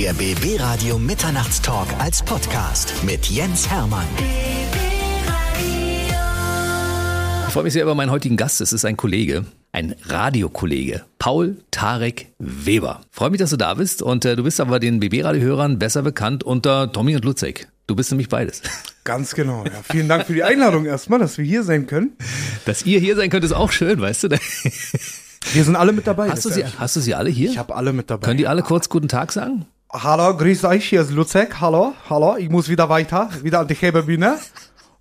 Der BB Radio Mitternachtstalk als Podcast mit Jens Hermann. Ich freue mich sehr über meinen heutigen Gast. Es ist ein Kollege, ein Radiokollege, Paul Tarek Weber. Freue mich, dass du da bist und äh, du bist aber den BB-Radio-Hörern besser bekannt unter Tommy und Lutzek. Du bist nämlich beides. Ganz genau. Ja. Vielen Dank für die Einladung erstmal, dass wir hier sein können. Dass ihr hier sein könnt, ist auch schön, weißt du? Wir sind alle mit dabei. Hast du sie, hast du sie alle hier? Ich habe alle mit dabei. Können die alle kurz guten Tag sagen? Hallo, grüß euch, hier ist Luzek. Hallo, hallo, ich muss wieder weiter, wieder an die Hebebühne.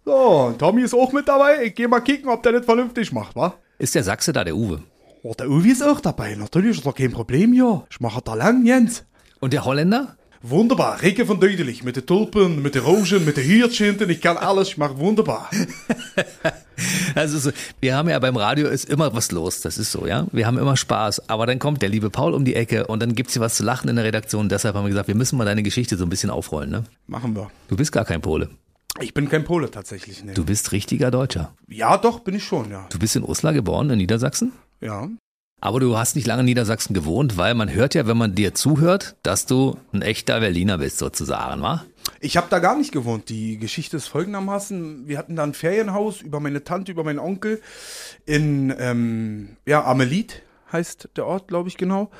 So, Tommy ist auch mit dabei. Ich gehe mal kicken, ob der nicht vernünftig macht, wa? Ist der Sachse da, der Uwe? Oh, der Uwe ist auch dabei. Natürlich ist doch kein Problem, ja. Ich mache da lang, Jens. Und der Holländer? Wunderbar, Rieke von Deutlich, mit den Tulpen, mit den Rosen, mit den Hirtschinten, ich kann alles, ich mache wunderbar. Also so, wir haben ja beim Radio ist immer was los, das ist so, ja. Wir haben immer Spaß, aber dann kommt der liebe Paul um die Ecke und dann gibt's hier was zu lachen in der Redaktion. Deshalb haben wir gesagt, wir müssen mal deine Geschichte so ein bisschen aufrollen, ne? Machen wir. Du bist gar kein Pole. Ich bin kein Pole tatsächlich, ne. Du bist richtiger Deutscher. Ja, doch, bin ich schon, ja. Du bist in Uslar geboren, in Niedersachsen? Ja. Aber du hast nicht lange in Niedersachsen gewohnt, weil man hört ja, wenn man dir zuhört, dass du ein echter Berliner bist, sozusagen, wa? Ich habe da gar nicht gewohnt. Die Geschichte ist folgendermaßen: Wir hatten da ein Ferienhaus über meine Tante, über meinen Onkel in ähm, ja Amelit heißt der Ort, glaube ich genau.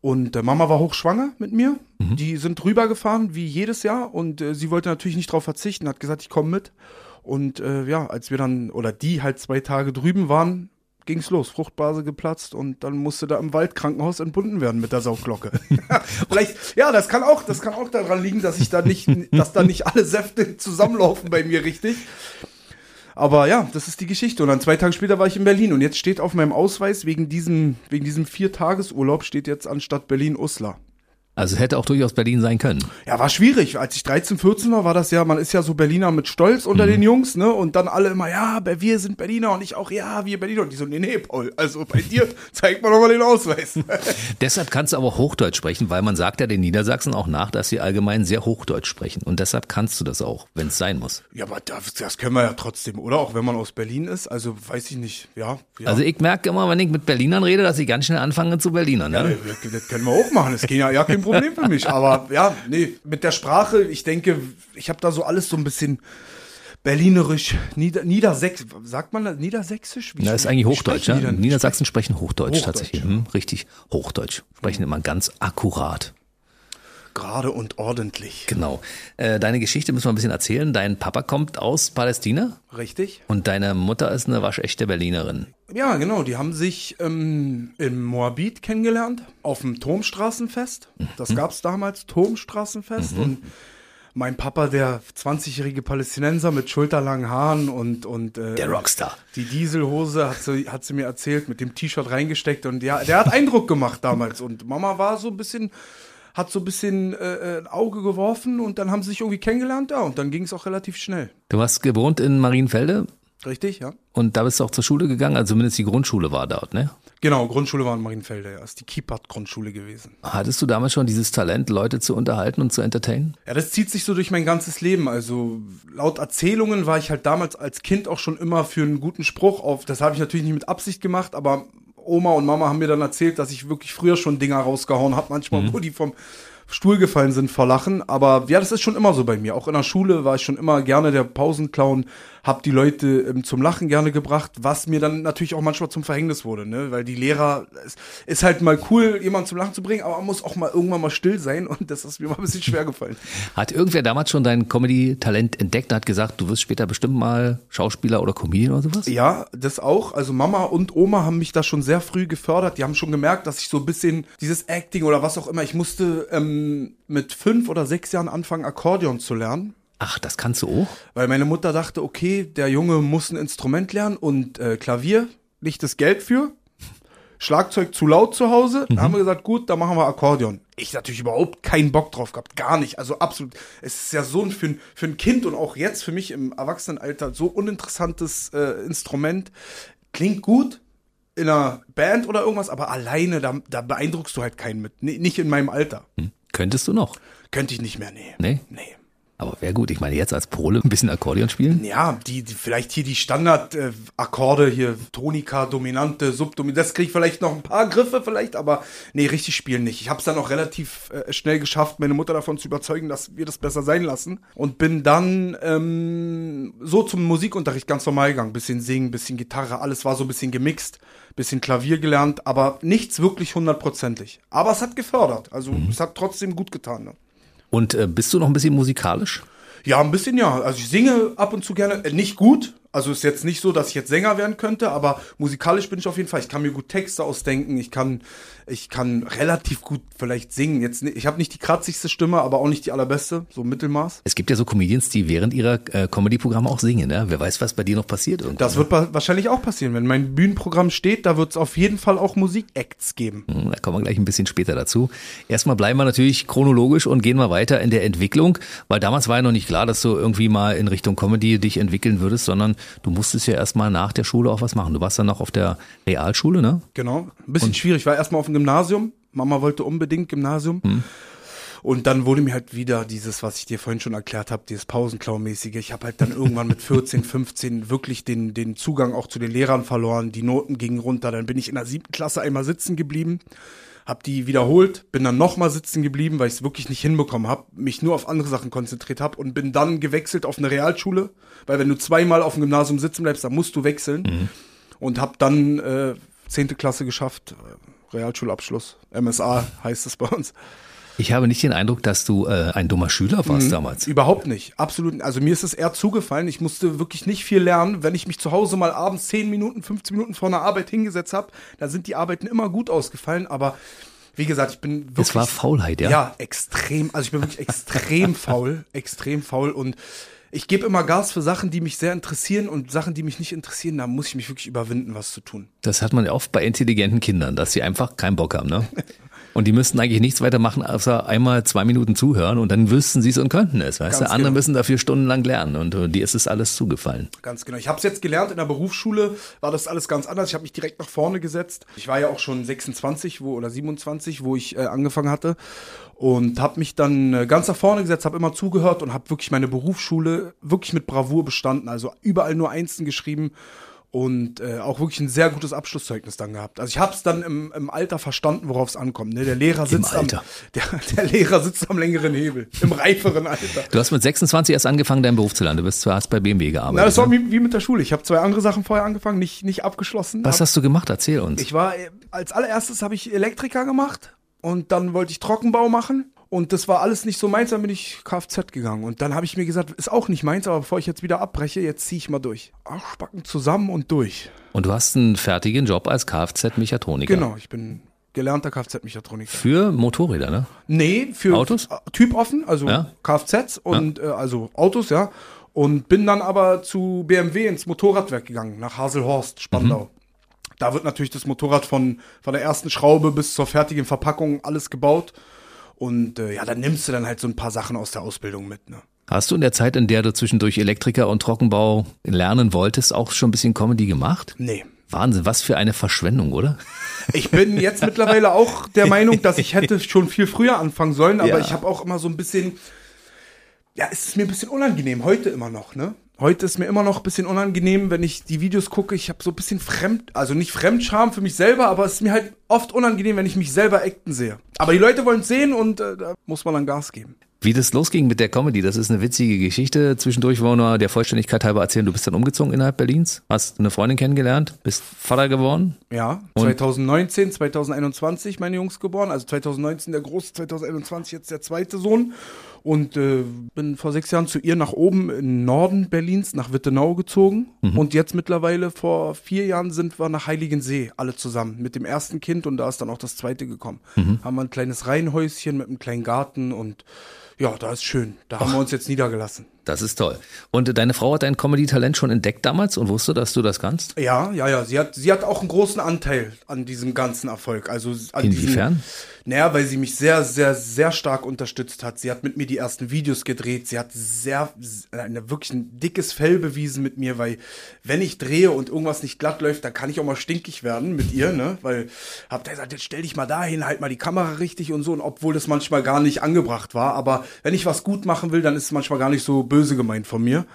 Und äh, Mama war hochschwanger mit mir. Die sind rübergefahren wie jedes Jahr und äh, sie wollte natürlich nicht darauf verzichten, hat gesagt, ich komme mit. Und äh, ja, als wir dann oder die halt zwei Tage drüben waren, ging's los. Fruchtblase geplatzt und dann musste da im Waldkrankenhaus entbunden werden mit der Saugglocke. Vielleicht, ja, das kann auch, das kann auch daran liegen, dass ich da nicht, dass da nicht alle Säfte zusammenlaufen bei mir richtig. Aber ja, das ist die Geschichte. Und dann zwei Tage später war ich in Berlin und jetzt steht auf meinem Ausweis wegen diesem, wegen diesem Viertagesurlaub steht jetzt anstatt Berlin Uslar. Also es hätte auch durchaus Berlin sein können. Ja, war schwierig. Als ich 13, 14 war, war das ja, man ist ja so Berliner mit Stolz unter den Jungs, ne? Und dann alle immer, ja, wir sind Berliner und ich auch, ja, wir Berliner. Und die so, nee, nee, Paul, also bei dir zeigt man doch mal den Ausweis. Deshalb kannst du aber Hochdeutsch sprechen, weil man sagt ja den Niedersachsen auch nach, dass sie allgemein sehr Hochdeutsch sprechen. Und deshalb kannst du das auch, wenn es sein muss. ja, aber das, das können wir ja trotzdem, oder? Auch wenn man aus Berlin ist. Also weiß ich nicht, ja. ja. Also ich merke immer, wenn ich mit Berlinern rede, dass ich ganz schnell anfange zu Berlinern. Ja, Ne? das, das können wir auch machen. Das geht ja, ja kein Problem für mich. Aber ja, nee, mit der Sprache, ich denke, ich habe da so alles so ein bisschen berlinerisch, Nieder, Niedersächs, sagt man das? Niedersächsisch? Wie Das ist eigentlich Hochdeutsch, ja? Niedersachsen sprechen Hochdeutsch, Hochdeutsch, tatsächlich. ja. Hm, richtig Hochdeutsch. Sprechen immer ganz akkurat. Gerade und ordentlich. Genau. Äh, deine Geschichte müssen wir ein bisschen erzählen. Dein Papa kommt aus Palästina Richtig? und deine Mutter ist eine waschechte Berlinerin. Ja, genau. Die haben sich ähm, in Moabit kennengelernt, auf dem Turmstraßenfest. Mhm. Das gab's damals, Turmstraßenfest. Und mein Papa, der 20-jährige Palästinenser mit schulterlangen Haaren und, und äh, Der Rockstar. Die Dieselhose hat sie, hat sie mir erzählt, mit dem T-Shirt reingesteckt und ja, der hat Eindruck gemacht damals. Und Mama war so ein bisschen, hat so ein bisschen äh, ein Auge geworfen und dann haben sie sich irgendwie kennengelernt, ja, und dann ging es auch relativ schnell. Du hast gewohnt in Marienfelde Richtig, ja? und da bist du auch zur Schule gegangen, also zumindest die Grundschule war dort, ne? Genau, Grundschule war in Marienfelde, ja. Ist die Kiepert-Grundschule gewesen. Hattest du damals schon dieses Talent, Leute zu unterhalten und zu entertainen? Ja, das zieht sich so durch mein ganzes Leben. Also laut Erzählungen war ich halt damals als Kind auch schon immer für einen guten Spruch auf. Das habe ich natürlich nicht mit Absicht gemacht, aber Oma und Mama haben mir dann erzählt, dass ich wirklich früher schon Dinger rausgehauen habe, manchmal, wo die vom Stuhl gefallen sind vor Lachen. Aber ja, das ist schon immer so bei mir. Auch in der Schule war ich schon immer gerne der Pausenclown, hab die Leute ähm, zum Lachen gerne gebracht, was mir dann natürlich auch manchmal zum Verhängnis wurde, ne? Weil die Lehrer, es ist halt mal cool, jemanden zum Lachen zu bringen, aber man muss auch mal irgendwann mal still sein und das ist mir mal ein bisschen schwer gefallen. Hat irgendwer damals schon dein Comedy-Talent entdeckt und hat gesagt, du wirst später bestimmt mal Schauspieler oder Comedian oder sowas? Ja, das auch. Also Mama und Oma haben mich da schon sehr früh gefördert. Die haben schon gemerkt, dass ich so ein bisschen dieses Acting oder was auch immer, ich musste ähm, mit fünf oder sechs Jahren anfangen, Akkordeon zu lernen. Ach, das kannst du auch? Weil meine Mutter dachte, okay, der Junge muss ein Instrument lernen und äh, Klavier, nicht das Geld für. Schlagzeug zu laut zu Hause. Da haben wir gesagt, gut, dann machen wir Akkordeon. Ich natürlich überhaupt keinen Bock drauf gehabt, gar nicht. Also absolut. Es ist ja so ein für ein, für ein Kind und auch jetzt für mich im Erwachsenenalter so uninteressantes äh, Instrument. Klingt gut in einer Band oder irgendwas, aber alleine, da, da beeindruckst du halt keinen mit. N nicht in meinem Alter. Könntest du noch? Könnte ich nicht mehr, nee. Nee? Nee. Aber wäre gut. Ich meine, jetzt als Pole ein bisschen Akkordeon spielen? Ja, die, die vielleicht hier die Standard-Akkorde, äh, hier Tonika, Dominante, Subdominante, das kriege ich vielleicht noch ein paar Griffe vielleicht, aber nee, richtig spielen nicht. Ich habe es dann auch relativ äh, schnell geschafft, meine Mutter davon zu überzeugen, dass wir das besser sein lassen und bin dann ähm, so zum Musikunterricht ganz normal gegangen. Bisschen singen, bisschen Gitarre, alles war so ein bisschen gemixt, bisschen Klavier gelernt, aber nichts wirklich hundertprozentig. Aber es hat gefördert, also mhm. es hat trotzdem gut getan. Ne? Und äh, bist du noch ein bisschen musikalisch? Ja, ein bisschen ja. Also ich singe ab und zu gerne, äh, nicht gut, also ist jetzt nicht so, dass ich jetzt Sänger werden könnte, aber musikalisch bin ich auf jeden Fall. Ich kann mir gut Texte ausdenken. Ich kann, ich kann relativ gut vielleicht singen. Jetzt, ich habe nicht die kratzigste Stimme, aber auch nicht die allerbeste, so Mittelmaß. Es gibt ja so Comedians, die während ihrer äh, Comedy-Programme auch singen. Ne? Wer weiß, was bei dir noch passiert. Irgendwann. Das wird wahrscheinlich auch passieren. Wenn mein Bühnenprogramm steht, da wird es auf jeden Fall auch Musikacts geben. Hm, da kommen wir gleich ein bisschen später dazu. Erstmal bleiben wir natürlich chronologisch und gehen mal weiter in der Entwicklung, weil damals war ja noch nicht klar, dass du irgendwie mal in Richtung Comedy dich entwickeln würdest, sondern du musstest ja erstmal nach der Schule auch was machen. Du warst dann noch auf der Realschule, ne? Genau. Ein bisschen Und schwierig. Ich war erstmal auf dem Gymnasium. Mama wollte unbedingt Gymnasium. Hm. Und dann wurde mir halt wieder dieses, was ich dir vorhin schon erklärt habe, dieses Pausenklau-mäßige. Ich habe halt dann irgendwann mit 14, 15 wirklich den, den Zugang auch zu den Lehrern verloren. Die Noten gingen runter. Dann bin ich in der siebten Klasse einmal sitzen geblieben habe die wiederholt, bin dann nochmal sitzen geblieben, weil ich es wirklich nicht hinbekommen habe, mich nur auf andere Sachen konzentriert habe und bin dann gewechselt auf eine Realschule, weil wenn du zweimal auf dem Gymnasium sitzen bleibst, dann musst du wechseln mhm. und habe dann äh, zehnte Klasse geschafft, Realschulabschluss, MSA heißt es bei uns. Ich habe nicht den Eindruck, dass du äh, ein dummer Schüler warst mhm, damals. Überhaupt nicht. Absolut. Also mir ist es eher zugefallen. Ich musste wirklich nicht viel lernen. Wenn ich mich zu Hause mal abends 10 Minuten, 15 Minuten vor einer Arbeit hingesetzt habe, da sind die Arbeiten immer gut ausgefallen. Aber wie gesagt, ich bin wirklich. Es war Faulheit, ja. Ja, extrem. Also ich bin wirklich extrem faul. Extrem faul. Und ich gebe immer Gas für Sachen, die mich sehr interessieren und Sachen, die mich nicht interessieren, da muss ich mich wirklich überwinden, was zu tun. Das hat man ja oft bei intelligenten Kindern, dass sie einfach keinen Bock haben, ne? Und die müssten eigentlich nichts weiter machen, außer einmal zwei Minuten zuhören und dann wüssten sie es und könnten es. Weißt Ganz du? Andere genau. müssen dafür stundenlang lernen und uh, dir ist es alles zugefallen. Ganz genau. Ich habe es jetzt gelernt in der Berufsschule, war das alles ganz anders. Ich habe mich direkt nach vorne gesetzt. Ich war ja auch schon 26 wo, oder 27, wo ich äh, angefangen hatte und habe mich dann äh, ganz nach vorne gesetzt, habe immer zugehört und habe wirklich meine Berufsschule wirklich mit Bravour bestanden. Also überall nur Einsen geschrieben und äh, auch wirklich ein sehr gutes Abschlusszeugnis dann gehabt. Also ich habe es dann im, im Alter verstanden, worauf es ankommt. Ne? Der Lehrer sitzt am der, der Lehrer sitzt am längeren Hebel, im reiferen Alter. Du hast mit 26 erst angefangen, deinen Beruf zu lernen. Du bist zwar hast bei BMW gearbeitet. Na, das war ne? wie mit der Schule. Ich habe zwei andere Sachen vorher angefangen, nicht nicht abgeschlossen. Was hast du gemacht? Erzähl uns. Ich war äh, als allererstes habe ich Elektriker gemacht und dann wollte ich Trockenbau machen und das war alles nicht so meins, dann bin ich Kfz gegangen. Und dann habe ich mir gesagt, ist auch nicht meins, aber bevor ich jetzt wieder abbreche, jetzt ziehe ich mal durch. Arschbacken zusammen und durch. Und du hast einen fertigen Job als Kfz-Mechatroniker. Genau, ich bin gelernter Kfz-Mechatroniker. Für Motorräder, ne? Nee, für Autos? Typoffen, also ja? Kfz und ja. Äh, also Autos, ja. Und bin dann aber zu BMW ins Motorradwerk gegangen, nach Haselhorst, Spandau. Mhm. Da wird natürlich das Motorrad von, von der ersten Schraube bis zur fertigen Verpackung alles gebaut. Und äh, ja, dann nimmst du dann halt so ein paar Sachen aus der Ausbildung mit. Ne? Hast du in der Zeit, in der du zwischendurch Elektriker und Trockenbau lernen wolltest, auch schon ein bisschen Comedy gemacht? Nee. Wahnsinn, was für eine Verschwendung, oder? Ich bin jetzt mittlerweile auch der Meinung, dass ich hätte schon viel früher anfangen sollen, aber ja. ich habe auch immer so ein bisschen, ja, es ist mir ein bisschen unangenehm, heute immer noch, ne? Heute ist mir immer noch ein bisschen unangenehm, wenn ich die Videos gucke. Ich habe so ein bisschen Fremd, also nicht Fremdscham für mich selber, aber es ist mir halt oft unangenehm, wenn ich mich selber acten sehe. Aber die Leute wollen es sehen und äh, da muss man dann Gas geben. Wie das losging mit der Comedy, das ist eine witzige Geschichte. Zwischendurch wollen wir der Vollständigkeit halber erzählen, du bist dann umgezogen innerhalb Berlins, hast eine Freundin kennengelernt, bist Vater geworden. Ja, 2019, 2021 meine Jungs geboren, also 2019 der große, 2021 jetzt der zweite Sohn und äh, bin vor sechs Jahren zu ihr nach oben im Norden Berlins, nach Wittenau gezogen. Mhm. Und jetzt mittlerweile vor vier Jahren sind wir nach Heiligensee alle zusammen mit dem ersten Kind und da ist dann auch das zweite gekommen. Mhm. Haben wir ein kleines Reihenhäuschen mit einem kleinen Garten und ja, da ist schön. Da Ach. haben wir uns jetzt niedergelassen. Das ist toll. Und deine Frau hat dein Comedy-Talent schon entdeckt damals und wusste, dass du das kannst? Ja, ja, ja. Sie hat, sie hat auch einen großen Anteil an diesem ganzen Erfolg. Also Inwiefern? Naja, weil sie mich sehr, sehr, sehr stark unterstützt hat. Sie hat mit mir die ersten Videos gedreht. Sie hat sehr, eine, wirklich ein dickes Fell bewiesen mit mir, weil wenn ich drehe und irgendwas nicht glatt läuft, dann kann ich auch mal stinkig werden mit ihr, ne? Weil habt ihr gesagt, jetzt stell dich mal dahin, halt mal die Kamera richtig und so. Und obwohl das manchmal gar nicht angebracht war. Aber wenn ich was gut machen will, dann ist es manchmal gar nicht so böse gemeint von mir.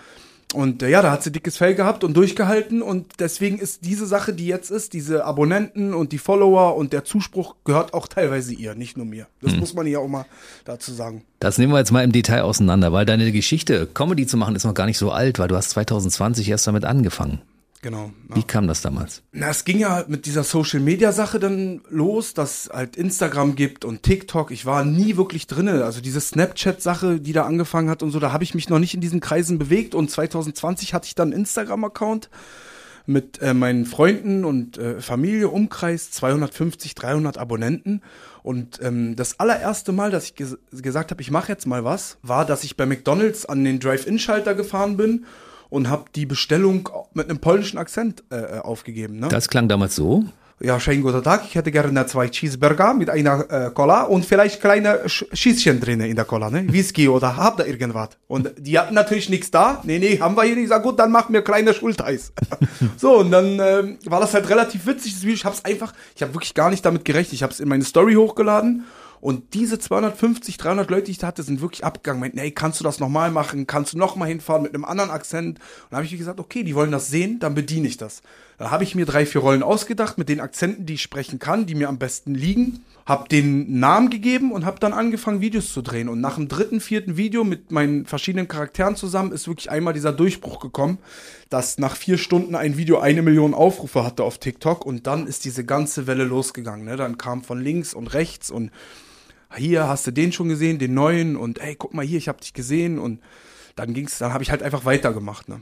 Und äh, ja, da hat sie dickes Fell gehabt und durchgehalten und deswegen ist diese Sache, die jetzt ist, diese Abonnenten und die Follower und der Zuspruch gehört auch teilweise ihr, nicht nur mir. Das hm. muss man ja auch mal dazu sagen. Das nehmen wir jetzt mal im Detail auseinander, weil deine Geschichte, Comedy zu machen, ist noch gar nicht so alt, weil du hast 2020 erst damit angefangen. Genau. Ja. Wie kam das damals? Na, es ging ja mit dieser Social Media Sache dann los, dass halt Instagram gibt und TikTok. Ich war nie wirklich drinne. Also diese Snapchat Sache, die da angefangen hat und so, da habe ich mich noch nicht in diesen Kreisen bewegt. Und 2020 hatte ich dann einen Instagram Account mit äh, meinen Freunden und äh, Familie, Umkreis 250, 300 Abonnenten. Und ähm, das allererste Mal, dass ich ges gesagt habe, ich mache jetzt mal was, war, dass ich bei McDonald's an den Drive-In-Schalter gefahren bin und habe die Bestellung mit einem polnischen Akzent äh, äh, aufgegeben. Ne? Das klang damals so? Ja, schönen guten Tag. Ich hätte gerne zwei Cheeseburger mit einer äh, Cola und vielleicht kleine Sch Schießchen drin in der Cola, ne? Whisky oder habt ihr irgendwas? Und die hatten natürlich nichts da. Nee, nee, haben wir hier nicht. Ich sag, gut, dann machen wir kleine Schulteis. so, und dann ähm, war das halt relativ witzig, das Video. Ich hab's einfach, ich habe wirklich gar nicht damit gerechnet. Ich habe es in meine Story hochgeladen und diese 250, 300 Leute, die ich da hatte, sind wirklich abgegangen. Meinten, hey, kannst du das nochmal machen? Kannst du nochmal hinfahren mit einem anderen Akzent? Und habe ich gesagt, okay, die wollen das sehen, dann bediene ich das. Dann habe ich mir drei, vier Rollen ausgedacht mit den Akzenten, die ich sprechen kann, die mir am besten liegen. Hab den Namen gegeben und habe dann angefangen, Videos zu drehen. Und nach dem dritten, vierten Video mit meinen verschiedenen Charakteren zusammen ist wirklich einmal dieser Durchbruch gekommen, dass nach vier Stunden ein Video eine Million Aufrufe hatte auf TikTok. Und dann ist diese ganze Welle losgegangen. Ne? Dann kam von links und rechts und hier hast du den schon gesehen, den neuen und ey, guck mal hier, ich habe dich gesehen und dann ging's, dann habe ich halt einfach weitergemacht. Ne?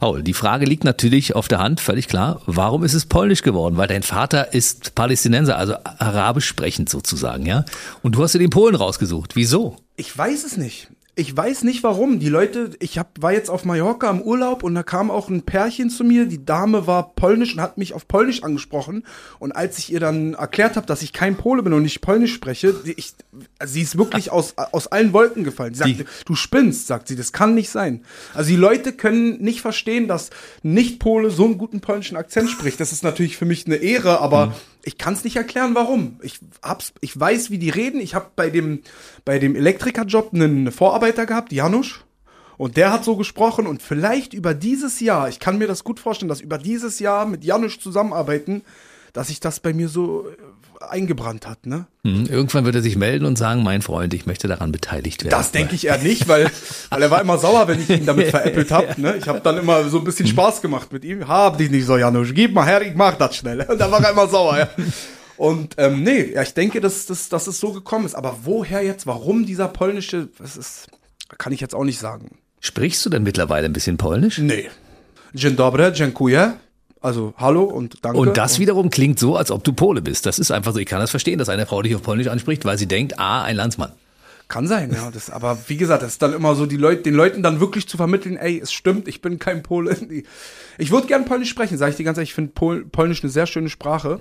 Paul, die Frage liegt natürlich auf der Hand, völlig klar. Warum ist es polnisch geworden? Weil dein Vater ist Palästinenser, also arabisch sprechend sozusagen, ja? Und du hast dir den Polen rausgesucht. Wieso? Ich weiß es nicht. Ich weiß nicht warum. Die Leute, ich hab, war jetzt auf Mallorca im Urlaub und da kam auch ein Pärchen zu mir. Die Dame war polnisch und hat mich auf Polnisch angesprochen. Und als ich ihr dann erklärt habe, dass ich kein Pole bin und nicht Polnisch spreche, ich, also sie ist wirklich aus, aus allen Wolken gefallen. Sie sagte, du spinnst, sagt sie, das kann nicht sein. Also die Leute können nicht verstehen, dass Nicht-Pole so einen guten polnischen Akzent spricht. Das ist natürlich für mich eine Ehre, aber mhm ich kann es nicht erklären, warum. Ich hab's, ich weiß, wie die reden. Ich habe bei dem bei dem Elektrikerjob einen Vorarbeiter gehabt, Janusz, und der hat so gesprochen und vielleicht über dieses Jahr, ich kann mir das gut vorstellen, dass über dieses Jahr mit Janusz zusammenarbeiten, dass sich das bei mir so äh, eingebrannt hat, ne? Mhm. Irgendwann wird er sich melden und sagen, mein Freund, ich möchte daran beteiligt werden. Das denke ich eher nicht, weil, weil er war immer sauer, wenn ich ihn damit veräppelt habe. Ne? Ich habe dann immer so ein bisschen mhm. Spaß gemacht mit ihm. Hab dich nicht so, Janusz, gib mal her, ich mach das schnell. Und dann war er immer sauer. Ja. Und ähm, nee, ja, ich denke, dass, dass, dass es so gekommen ist. Aber woher jetzt, warum dieser polnische, das ist, kann ich jetzt auch nicht sagen. Sprichst du denn mittlerweile ein bisschen polnisch? Nee. Dzień dobry, dziękuję. Also hallo und danke. Und das wiederum klingt so, als ob du Pole bist. Das ist einfach so. Ich kann das verstehen, dass eine Frau dich auf Polnisch anspricht, weil sie denkt, ah, ein Landsmann. Kann sein, ja. Das, aber wie gesagt, das ist dann immer so, die Leute, den Leuten dann wirklich zu vermitteln, ey, es stimmt, ich bin kein Pole. Ich würde gern Polnisch sprechen, sage ich dir ganz ehrlich. Ich finde Pol Polnisch eine sehr schöne Sprache.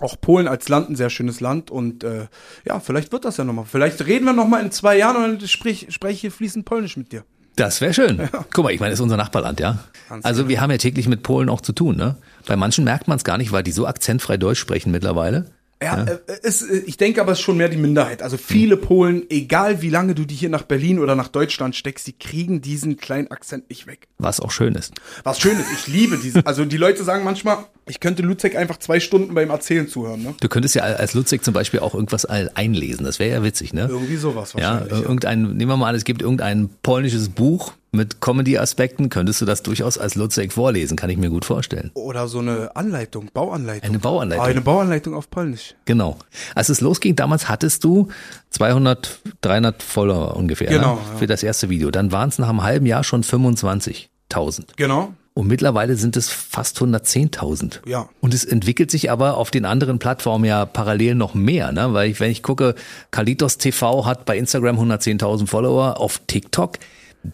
Auch Polen als Land ein sehr schönes Land und äh, ja, vielleicht wird das ja nochmal. Vielleicht reden wir nochmal in zwei Jahren und dann sprich, spreche ich fließend Polnisch mit dir. Das wäre schön. Ja. Guck mal, ich meine, das ist unser Nachbarland, ja. also genau. wir haben ja täglich mit Polen auch zu tun, ne? Bei manchen merkt man es gar nicht, weil die so akzentfrei Deutsch sprechen mittlerweile. Ja, ja. Äh, es, äh, ich denke aber, es ist schon mehr die Minderheit. Also viele hm. Polen, egal wie lange du die hier nach Berlin oder nach Deutschland steckst, die kriegen diesen kleinen Akzent nicht weg. Was auch schön ist. Was schön ist, ich liebe diesen. Also die Leute sagen manchmal, ich könnte Lutzek einfach zwei Stunden beim Erzählen zuhören. Ne? Du könntest ja als Lutzek zum Beispiel auch irgendwas einlesen. Das wäre ja witzig, ne? Irgendwie sowas wahrscheinlich. Ja, irgendein, nehmen wir mal an, es gibt irgendein polnisches Buch mit Comedy-Aspekten. Könntest du das durchaus als Lutzek vorlesen, kann ich mir gut vorstellen. Oder so eine Anleitung, Bauanleitung. Eine Bauanleitung. Ah, eine Bauanleitung auf Polnisch. Genau. Als es losging, damals hattest du 200, 300 Follower ungefähr ne? genau, ne? für ja. das erste Video. Dann waren es nach einem halben Jahr schon 25.000. Genau. Und mittlerweile sind es fast 110.000. Ja. Und es entwickelt sich aber auf den anderen Plattformen ja parallel noch mehr, ne? Weil ich, wenn ich gucke, Kalitos TV hat bei Instagram 110.000 Follower, auf TikTok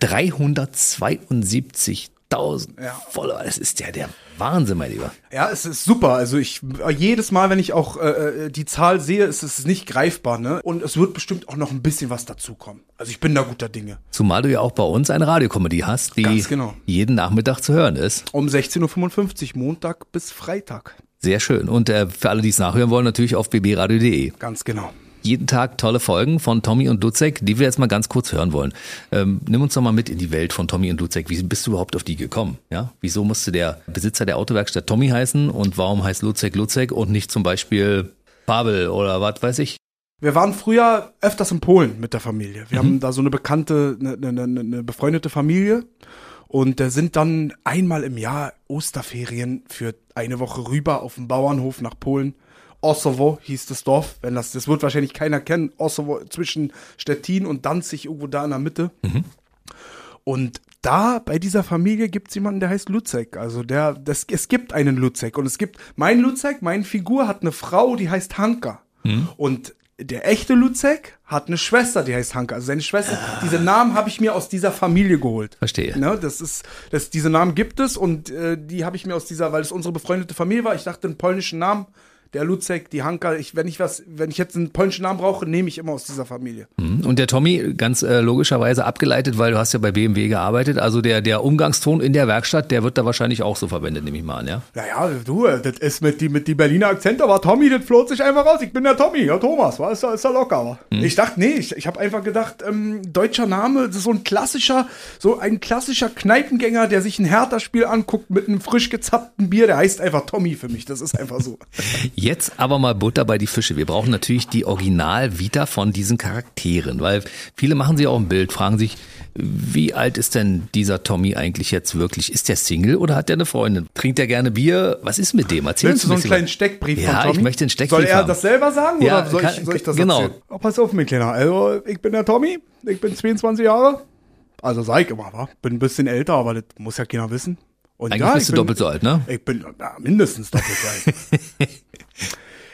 372.000 Ja. Follower. Das ist ja der Wahnsinn, mein Lieber. Ja, es ist super. Also ich jedes Mal, wenn ich auch äh, die Zahl sehe, ist es nicht greifbar, ne? Und es wird bestimmt auch noch ein bisschen was dazukommen. Also ich bin da guter Dinge. Zumal du ja auch bei uns eine Radiokomödie hast, die genau. jeden Nachmittag zu hören ist. Um 16.55 Uhr, Montag bis Freitag. Sehr schön. Und äh, für alle, die es nachhören wollen, natürlich auf bbradio.de. Ganz genau. Jeden Tag tolle Folgen von Tommy und Luzek, die wir jetzt mal ganz kurz hören wollen. Ähm, nimm uns doch mal mit in die Welt von Tommy und Luzek. Wie bist du überhaupt auf die gekommen? Ja? Wieso musste der Besitzer der Autowerkstatt Tommy heißen und warum heißt Luzek Luzek und nicht zum Beispiel Pavel oder was weiß ich? Wir waren früher öfters in Polen mit der Familie. Wir haben da so eine bekannte, eine, eine, eine- eine befreundete Familie und sind dann einmal im Jahr Osterferien für eine Woche rüber auf dem Bauernhof nach Polen. Osowo hieß das Dorf, wenn das, das wird wahrscheinlich keiner kennen. Osowo zwischen Stettin und Danzig, irgendwo da in der Mitte. Und da bei dieser Familie gibt es jemanden, der heißt Luzek. Also der, das, es gibt einen Luzek und es gibt mein Luzek, meine Figur hat eine Frau, die heißt Hanka. Und der echte Luzek hat eine Schwester, die heißt Hanka. Also seine Schwester. Diese Namen habe ich mir aus dieser Familie geholt. Verstehe. Ne, das ist, das, diese Namen gibt es und äh, die habe ich mir aus dieser, weil es unsere befreundete Familie war. Ich dachte, einen polnischen Namen, der Luzek, die Hanka. Ich, wenn ich was, wenn ich jetzt einen polnischen Namen brauche, nehme ich immer aus dieser Familie. Und der Tommy, ganz äh, logischerweise abgeleitet, weil du hast ja bei BMW gearbeitet, also der, der Umgangston in der Werkstatt, der wird da wahrscheinlich auch so verwendet, nehme ich mal an, ja? Naja, du, äh, das ist mit die, mit die Berliner Akzent, aber Tommy, das floht sich einfach raus. Ich bin der Tommy, ja Thomas, war ist da, ist da locker. wa? Ich dachte, nee, ich, ich habe einfach gedacht, ähm, deutscher Name, das ist so ein klassischer, so ein klassischer Kneipengänger, der sich ein Hertha-Spiel anguckt mit einem frisch gezappten Bier, der heißt einfach Tommy für mich. Das ist einfach so. Jetzt aber mal Butter bei die Fische. Wir brauchen natürlich die Original-Vita von diesen Charakteren, weil viele machen sich auch ein Bild, fragen sich, wie alt ist denn dieser Tommy eigentlich jetzt wirklich? Ist der Single oder hat der eine Freundin? Trinkt er gerne Bier? Was ist mit dem? Erzähl Willst du so ein einen kleinen Steckbrief Ja, von Tommy? ich möchte einen Steckbrief Soll er haben. das selber sagen Ja, oder soll, kann- ich, soll ich das genau. erzählen? Oh, pass auf, mein Kleiner. Also, ich bin der Tommy, ich bin 22 Jahre. Also sag ich immer, wa? Bin ein bisschen älter, aber das muss ja keiner wissen. Und Eigentlich ja, bist du bin- doppelt so alt, ne? Ich bin na, mindestens doppelt so alt.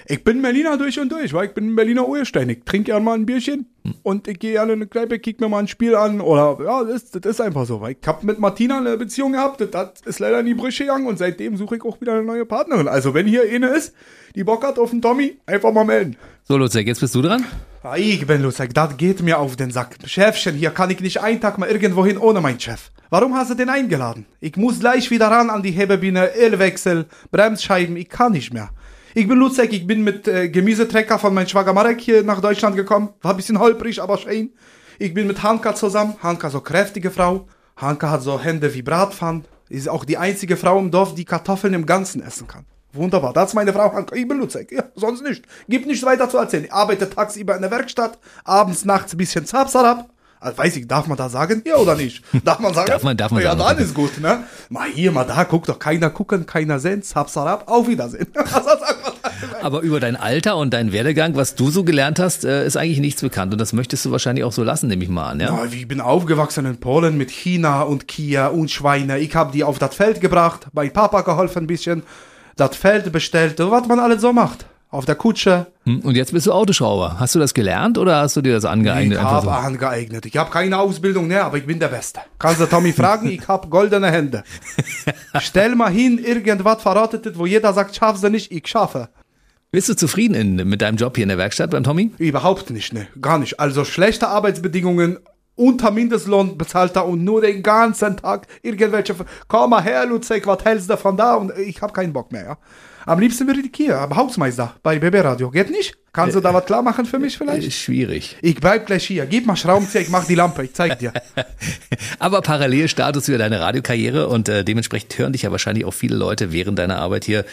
ich bin Berliner durch und durch, weil ich bin ein Berliner Urstein. Ich trinke gerne mal ein Bierchen und ich gehe gerne in eine Kneipe, kick mir mal ein Spiel an oder ja, das, ist- das ist einfach so. Weil ich habe mit Martina eine Beziehung gehabt, das, das ist leider in die Brüche gegangen und seitdem suche ich auch wieder eine neue Partnerin. Also wenn hier eine ist, die Bock hat auf den Tommy, einfach mal melden. So, Luzek, jetzt bist du dran. Ah, Ich bin lustig, das geht mir auf den Sack. Chefchen, hier kann ich nicht einen Tag mal irgendwo hin ohne meinen Chef. Warum hast du den eingeladen? Ich muss gleich wieder ran an die Hebebühne, Ölwechsel, Bremsscheiben, ich kann nicht mehr. Ich bin Luzek, ich bin mit äh, Gemüsetrecker von meinem Schwager Marek hier nach Deutschland gekommen. War ein bisschen holprig, aber schön. Ich bin mit Hanka zusammen. Hanka so kräftige Frau. Hanka hat so Hände wie Bratpfannen. Ist auch die einzige Frau im Dorf, die Kartoffeln im Ganzen essen kann. Wunderbar, das ist meine Frau Hanka. Ich bin Luzek, ja, sonst nicht. Gibt nichts weiter zu erzählen. Ich arbeite tagsüber in der Werkstatt, abends, nachts ein bisschen Zapsarab. Also weiß ich, darf man da sagen? Ja oder nicht? Darf man sagen? Darf man- darf man Ja, sagen. dann ist gut, ne? Mal hier, mal da, guck doch keiner gucken, keiner sehen, Zapsarab, auf Wiedersehen. Da? Aber über dein Alter und deinen Werdegang, was du so gelernt hast, äh, ist eigentlich nichts bekannt. Und das möchtest du wahrscheinlich auch so lassen, nehme ich mal an, ja? Ja, ich bin aufgewachsen in Polen mit China und Kia und Schweine. Ich habe die auf das Feld gebracht, bei Papa geholfen ein bisschen, das Feld bestellt, was man alles so macht. Auf der Kutsche. Hm, Und jetzt bist du Autoschrauber. Hast du das gelernt oder hast du dir das angeeignet? Ich habe so? angeeignet. Ich habe keine Ausbildung, ne, aber ich bin der Beste. Kannst du Tommy fragen? Ich habe goldene Hände. Stell mal hin, irgendwas verrottet, wo jeder sagt, schaffst du nicht, ich schaffe. Bist du zufrieden in, mit deinem Job hier in der Werkstatt beim Tommy? Überhaupt nicht, ne, gar nicht. Also schlechte Arbeitsbedingungen, unter Mindestlohn bezahlt er und nur den ganzen Tag irgendwelche, komm mal her, Luzek, was hältst du von da? Und ich habe keinen Bock mehr, ja. Am liebsten würde ich hier, am Hausmeister, bei BB Radio. Geht nicht? Kannst du da was klar machen für mich vielleicht? Ist schwierig. Ich bleib gleich hier. Gib mal Schraubenzieher, ich mach die Lampe, ich zeig dir. Aber parallel startest du ja deine Radiokarriere und äh, dementsprechend hören dich ja wahrscheinlich auch viele Leute während deiner Arbeit hier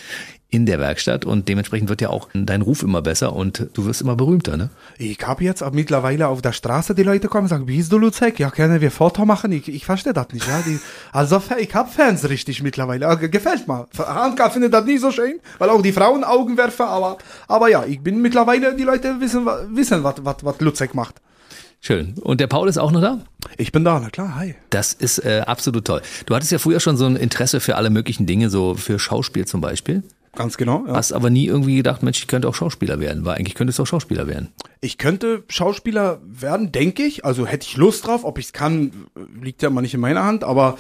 in der Werkstatt und dementsprechend wird ja auch dein Ruf immer besser und du wirst immer berühmter, ne? Ich hab jetzt mittlerweile auf der Straße die Leute kommen und sagen, wie ist du Luzek? Ja, können wir Foto machen? Ich, ich verstehe das nicht, ja. Die, also ich hab Fans richtig mittlerweile. Äh, Gefällt mir. Hanka findet das nicht so schön, weil auch die Frauen Augen werfen, aber, aber ja, ich bin mittlerweile, die Leute wissen, wissen was, was, was Luzek macht. Schön. Und der Paul ist auch noch da? Ich bin da, na klar, hi. Das ist äh, absolut toll. Du hattest ja früher schon so ein Interesse für alle möglichen Dinge, so für Schauspiel zum Beispiel. Ganz genau. Ja. Hast aber nie irgendwie gedacht, Mensch, ich könnte auch Schauspieler werden, weil eigentlich könntest du auch Schauspieler werden. Ich könnte Schauspieler werden, denke ich. Also hätte ich Lust drauf. Ob ich es kann, liegt ja mal nicht in meiner Hand. Aber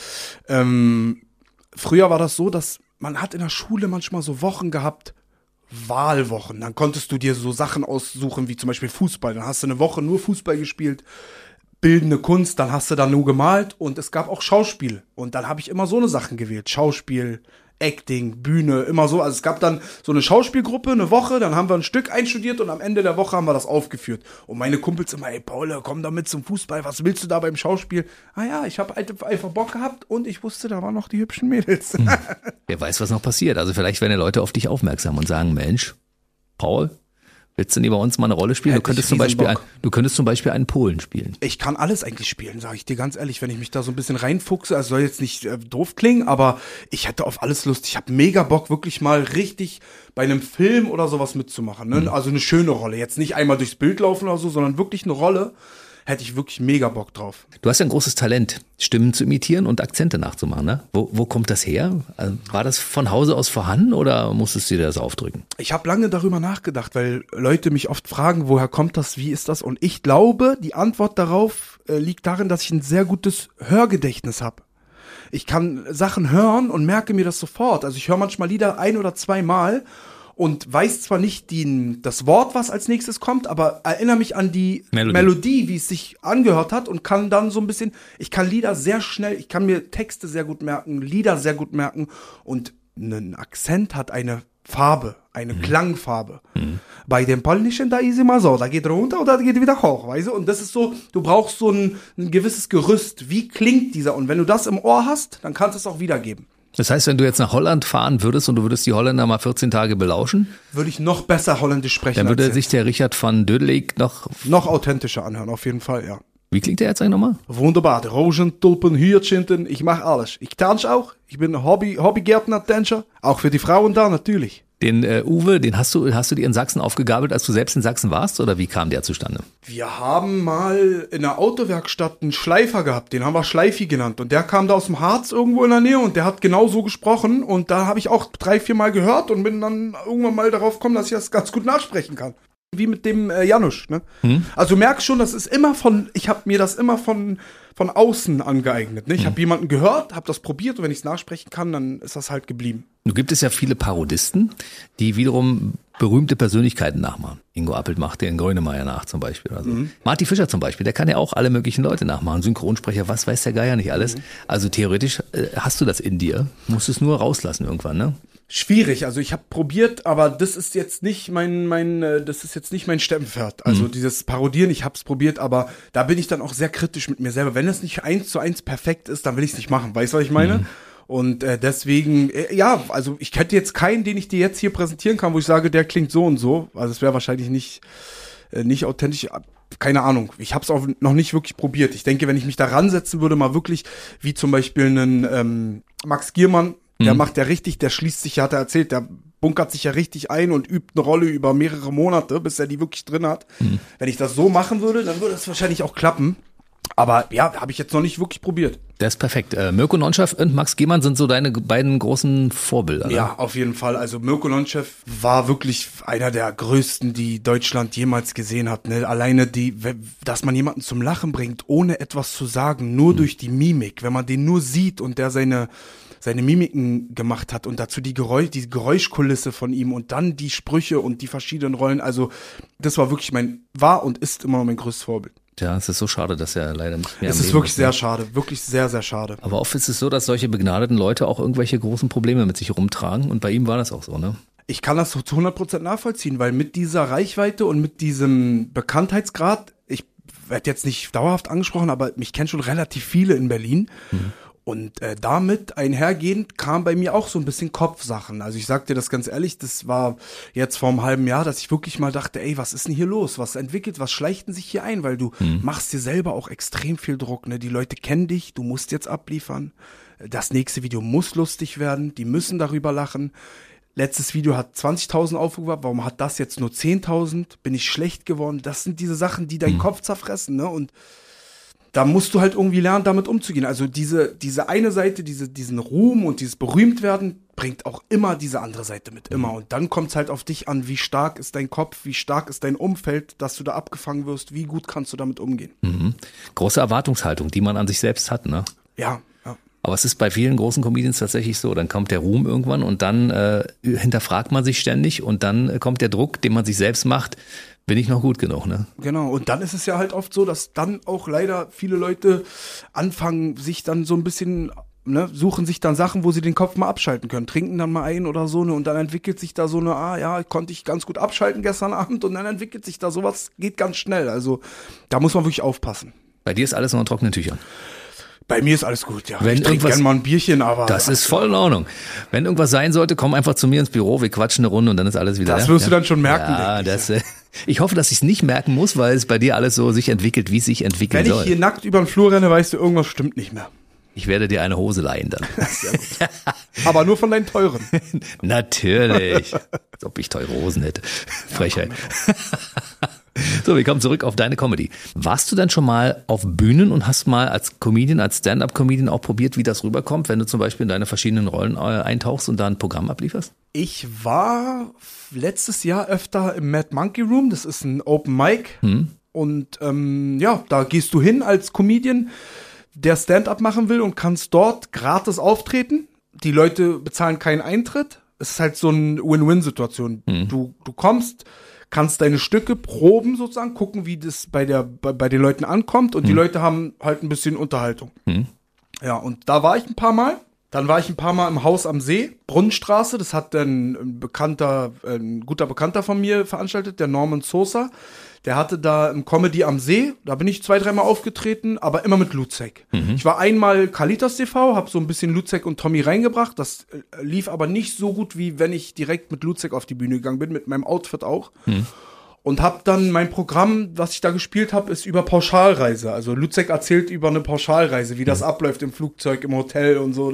ähm, früher war das so, dass man hat in der Schule manchmal so Wochen gehabt, Wahlwochen. Dann konntest du dir so Sachen aussuchen, wie zum Beispiel Fußball. Dann hast du eine Woche nur Fußball gespielt, bildende Kunst, dann hast du da nur gemalt und es gab auch Schauspiel. Und dann habe ich immer so eine Sachen gewählt. Schauspiel, Acting, Bühne, immer so. Also es gab dann so eine Schauspielgruppe, eine Woche, dann haben wir ein Stück einstudiert und am Ende der Woche haben wir das aufgeführt. Und meine Kumpels immer, ey Paul, komm da mit zum Fußball, was willst du da beim Schauspiel? Ah ja, ich habe einfach Bock gehabt und ich wusste, da waren noch die hübschen Mädels. Hm. Wer weiß, was noch passiert. Also vielleicht werden ja Leute auf dich aufmerksam und sagen, Mensch, Paul, Willst du nie bei uns mal eine Rolle spielen? du könntest, zum Beispiel ein, du könntest zum Beispiel einen Polen spielen. Ich kann alles eigentlich spielen, sage ich dir ganz ehrlich, wenn ich mich da so ein bisschen reinfuchse. Also soll jetzt nicht äh, doof klingen, aber ich hätte auf alles Lust. Ich habe mega Bock, wirklich mal richtig bei einem Film oder sowas mitzumachen. Ne? Mhm. Also eine schöne Rolle. Jetzt nicht einmal durchs Bild laufen oder so, sondern wirklich eine Rolle hätte ich wirklich mega Bock drauf. Du hast ja ein großes Talent, Stimmen zu imitieren und Akzente nachzumachen. Ne? Wo, wo kommt das her? Also, war das von Hause aus vorhanden oder musstest du dir das aufdrücken? Ich habe lange darüber nachgedacht, weil Leute mich oft fragen, woher kommt das, wie ist das? Und ich glaube, die Antwort darauf äh, liegt darin, dass ich ein sehr gutes Hörgedächtnis habe. Ich kann Sachen hören und merke mir das sofort. Also ich höre manchmal Lieder ein oder zweimal und weiß zwar nicht die, das Wort, was als nächstes kommt, aber erinnere mich an die Melodie. Melodie, wie es sich angehört hat und kann dann so ein bisschen, ich kann Lieder sehr schnell, ich kann mir Texte sehr gut merken, Lieder sehr gut merken und ein Akzent hat eine Farbe, eine mhm. Klangfarbe. Mhm. Bei dem Polnischen, da ist immer so, da geht runter oder da geht wieder hoch, weißt du? Und das ist so, du brauchst so ein, ein gewisses Gerüst. Wie klingt dieser? Und wenn du das im Ohr hast, dann kannst du es auch wiedergeben. Das heißt, wenn du jetzt nach Holland fahren würdest und du würdest die Holländer mal 14 Tage belauschen, würde ich noch besser Holländisch sprechen. Dann würde sich der Richard van Dödelik noch noch authentischer anhören, auf jeden Fall, ja. Wie klingt der jetzt eigentlich nochmal? Wunderbar. Rosen, Tulpen, Hyazinthen, ich mache alles. Ich tanze auch. Ich bin Hobby, Hobbygärtner, Tänzer. Auch für die Frauen da natürlich. Den äh, Uwe, den hast du, hast du dir in Sachsen aufgegabelt, als du selbst in Sachsen warst, oder wie kam der zustande? Wir haben mal in der Autowerkstatt einen Schleifer gehabt, den haben wir Schleifi genannt. Und der kam da aus dem Harz irgendwo in der Nähe und der hat genau so gesprochen. Und da habe ich auch drei, vier Mal gehört und bin dann irgendwann mal darauf gekommen, dass ich das ganz gut nachsprechen kann. Wie mit dem äh, Janusz, ne? Hm. Also du merkst schon, das ist immer von, ich habe mir das immer von von außen angeeignet. Ne? Ich mhm. habe jemanden gehört, habe das probiert und wenn ich es nachsprechen kann, dann ist das halt geblieben. Du gibt es ja viele Parodisten, die wiederum berühmte Persönlichkeiten nachmachen. Ingo Appelt macht den Grönemeyer nach zum Beispiel. Also mhm. Marty Fischer zum Beispiel, der kann ja auch alle möglichen Leute nachmachen. Synchronsprecher, was weiß der Geier nicht alles. Mhm. Also theoretisch äh, hast du das in dir, musst es nur rauslassen irgendwann, ne? Schwierig. Also ich habe probiert, aber das ist jetzt nicht mein mein äh, das ist jetzt nicht mein Steppenpferd. Also mhm. dieses Parodieren, ich habe es probiert, aber da bin ich dann auch sehr kritisch mit mir selber. Wenn es nicht eins zu eins perfekt ist, dann will ich es nicht machen. Weißt du, was ich meine? Mhm. Und äh, deswegen, äh, ja, also ich hätte jetzt keinen, den ich dir jetzt hier präsentieren kann, wo ich sage, der klingt so und so. Also es wäre wahrscheinlich nicht äh, nicht authentisch keine Ahnung, ich habe es auch noch nicht wirklich probiert. Ich denke, wenn ich mich da ransetzen würde, mal wirklich, wie zum Beispiel einen ähm, Max Giermann, der mhm. macht ja richtig, der schließt sich, hat er erzählt, der bunkert sich ja richtig ein und übt eine Rolle über mehrere Monate, bis er die wirklich drin hat. Mhm. Wenn ich das so machen würde, dann würde es wahrscheinlich auch klappen. Aber ja, habe ich jetzt noch nicht wirklich probiert. Das ist perfekt. Äh, Mirko Nonchev und Max Gehmann sind so deine beiden großen Vorbilder. Ne? Ja, auf jeden Fall. Also Mirko Nonchev war wirklich einer der größten, die Deutschland jemals gesehen hat. Ne? Alleine die, dass man jemanden zum Lachen bringt, ohne etwas zu sagen, nur mhm. durch die Mimik. Wenn man den nur sieht und der seine seine Mimiken gemacht hat und dazu die, Geräusch, die Geräuschkulisse von ihm und dann die Sprüche und die verschiedenen Rollen. Also das war wirklich mein, war und ist immer noch mein größtes Vorbild. Ja, es ist so schade, dass er leider nicht mehr. Es ist wirklich ist, sehr ne? schade, wirklich sehr, sehr schade. Aber oft ist es so, dass solche begnadeten Leute auch irgendwelche großen Probleme mit sich rumtragen und bei ihm war das auch so, ne? Ich kann das so zu 100% nachvollziehen, weil mit dieser Reichweite und mit diesem Bekanntheitsgrad, ich werde jetzt nicht dauerhaft angesprochen, aber mich kennen schon relativ viele in Berlin. Mhm. Und äh, damit einhergehend kam bei mir auch so ein bisschen Kopfsachen. Also ich sag dir das ganz ehrlich, das war jetzt vor einem halben Jahr, dass ich wirklich mal dachte, ey, was ist denn hier los? Was entwickelt, was schleicht denn sich hier ein? Weil du mhm. machst dir selber auch extrem viel Druck. Ne? Die Leute kennen dich, du musst jetzt abliefern. Das nächste Video muss lustig werden, die müssen darüber lachen. Letztes Video hat 20.000 Aufrufe, warum hat das jetzt nur 10.000? Bin ich schlecht geworden? Das sind diese Sachen, die deinen mhm. Kopf zerfressen, ne? Und da musst du halt irgendwie lernen, damit umzugehen. Also diese, diese eine Seite, diese, diesen Ruhm und dieses Berühmtwerden bringt auch immer diese andere Seite mit, immer. Und dann kommt es halt auf dich an, wie stark ist dein Kopf, wie stark ist dein Umfeld, dass du da abgefangen wirst, wie gut kannst du damit umgehen. Große Erwartungshaltung, die man an sich selbst hat, ne? Ja, ja. Aber es ist bei vielen großen Comedians tatsächlich so. Dann kommt der Ruhm irgendwann und dann äh, hinterfragt man sich ständig und dann äh, kommt der Druck, den man sich selbst macht. Bin ich noch gut genug, ne? Genau, und dann ist es ja halt oft so, dass dann auch leider viele Leute anfangen, sich dann so ein bisschen, ne, suchen sich dann Sachen, wo sie den Kopf mal abschalten können, trinken dann mal ein oder so, ne, und dann entwickelt sich da so eine, ah ja, konnte ich ganz gut abschalten gestern Abend und dann entwickelt sich da sowas, geht ganz schnell. Also da muss man wirklich aufpassen. Bei dir ist alles noch in trockenen Tüchern. Bei mir ist alles gut, ja. Wenn ich trinke gerne mal ein Bierchen, aber Das ist voll in Ordnung. Wenn irgendwas sein sollte, komm einfach zu mir ins Büro, wir quatschen eine Runde und dann ist alles wieder. Das ja? wirst du ja. dann schon merken, Ja, das, ich hoffe, dass ich es nicht merken muss, weil es bei dir alles so sich entwickelt, wie es sich entwickeln wenn ich soll. hier nackt über den Flur renne, weißt du, irgendwas stimmt nicht mehr. Ich werde dir eine Hose leihen dann. Aber nur von deinen teuren. Natürlich. Als ob ich teure Hosen hätte. Frechheit. So, wir kommen zurück auf deine Comedy. Warst du denn schon mal auf Bühnen und hast mal als Comedian, als Stand-up-Comedian auch probiert, wie das rüberkommt, wenn du zum Beispiel in deine verschiedenen Rollen äh, eintauchst und da ein Programm ablieferst? Ich war letztes Jahr öfter im Mad Monkey Room. Das ist ein Open Mic. Und ähm, ja, da gehst du hin als Comedian, der Stand-up machen will und kannst dort gratis auftreten. Die Leute bezahlen keinen Eintritt. Es ist halt so eine Win-Win-Situation. Du, du kommst, kannst deine Stücke proben sozusagen, gucken, wie das bei, der, bei, bei den Leuten ankommt und die Leute haben halt ein bisschen Unterhaltung. Ja, und da war ich ein paar Mal. Dann war ich ein paar Mal im Haus am See, Brunnenstraße. Das hat ein bekannter, ein guter Bekannter von mir veranstaltet, der Norman Sosa. Der hatte da im Comedy am See. Da bin ich zwei, dreimal aufgetreten, aber immer mit Luzek. Ich war einmal Kalitas TV, habe so ein bisschen Luzek und Tommy reingebracht. Das äh, lief aber nicht so gut, wie wenn ich direkt mit Luzek auf die Bühne gegangen bin, mit meinem Outfit auch. Und hab dann mein Programm, was ich da gespielt habe, ist über Pauschalreise. Also Luzek erzählt über eine Pauschalreise, wie das abläuft im Flugzeug, im Hotel und so.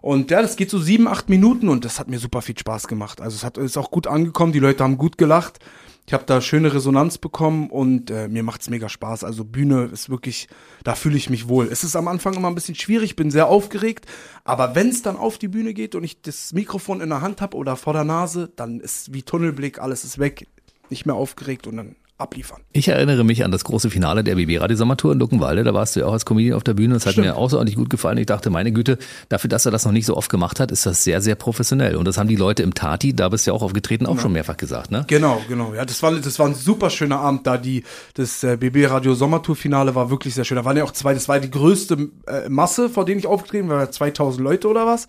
Und ja, das geht so sieben, acht Minuten und das hat mir super viel Spaß gemacht. Also es hat ist auch gut angekommen, die Leute haben gut gelacht. Ich habe da schöne Resonanz bekommen und äh, mir macht's mega Spaß. Also Bühne ist wirklich, da fühle ich mich wohl. Es ist am Anfang immer ein bisschen schwierig, bin sehr aufgeregt, aber wenn es dann auf die Bühne geht und ich das Mikrofon in der Hand habe oder vor der Nase, dann ist wie Tunnelblick, alles ist weg, nicht mehr aufgeregt und dann abliefern. Ich erinnere mich an das große Finale der BB Radio Sommertour in Luckenwalde. Da warst du ja auch als Comedian auf der Bühne. Das hat Stimmt. mir außerordentlich gut gefallen. Ich dachte, meine Güte, dafür, dass er das noch nicht so oft gemacht hat, ist das sehr, sehr professionell. Und das haben die Leute im Tati, da bist du ja auch aufgetreten, auch schon mehrfach gesagt, ne? Genau, genau. Ja, das war, das war ein super schöner Abend da. Die, das äh, BB Radio Sommertour-Finale war wirklich sehr schön. Da waren ja auch zwei, das war die größte äh, Masse, vor denen ich aufgetreten war, 2000 Leute oder was.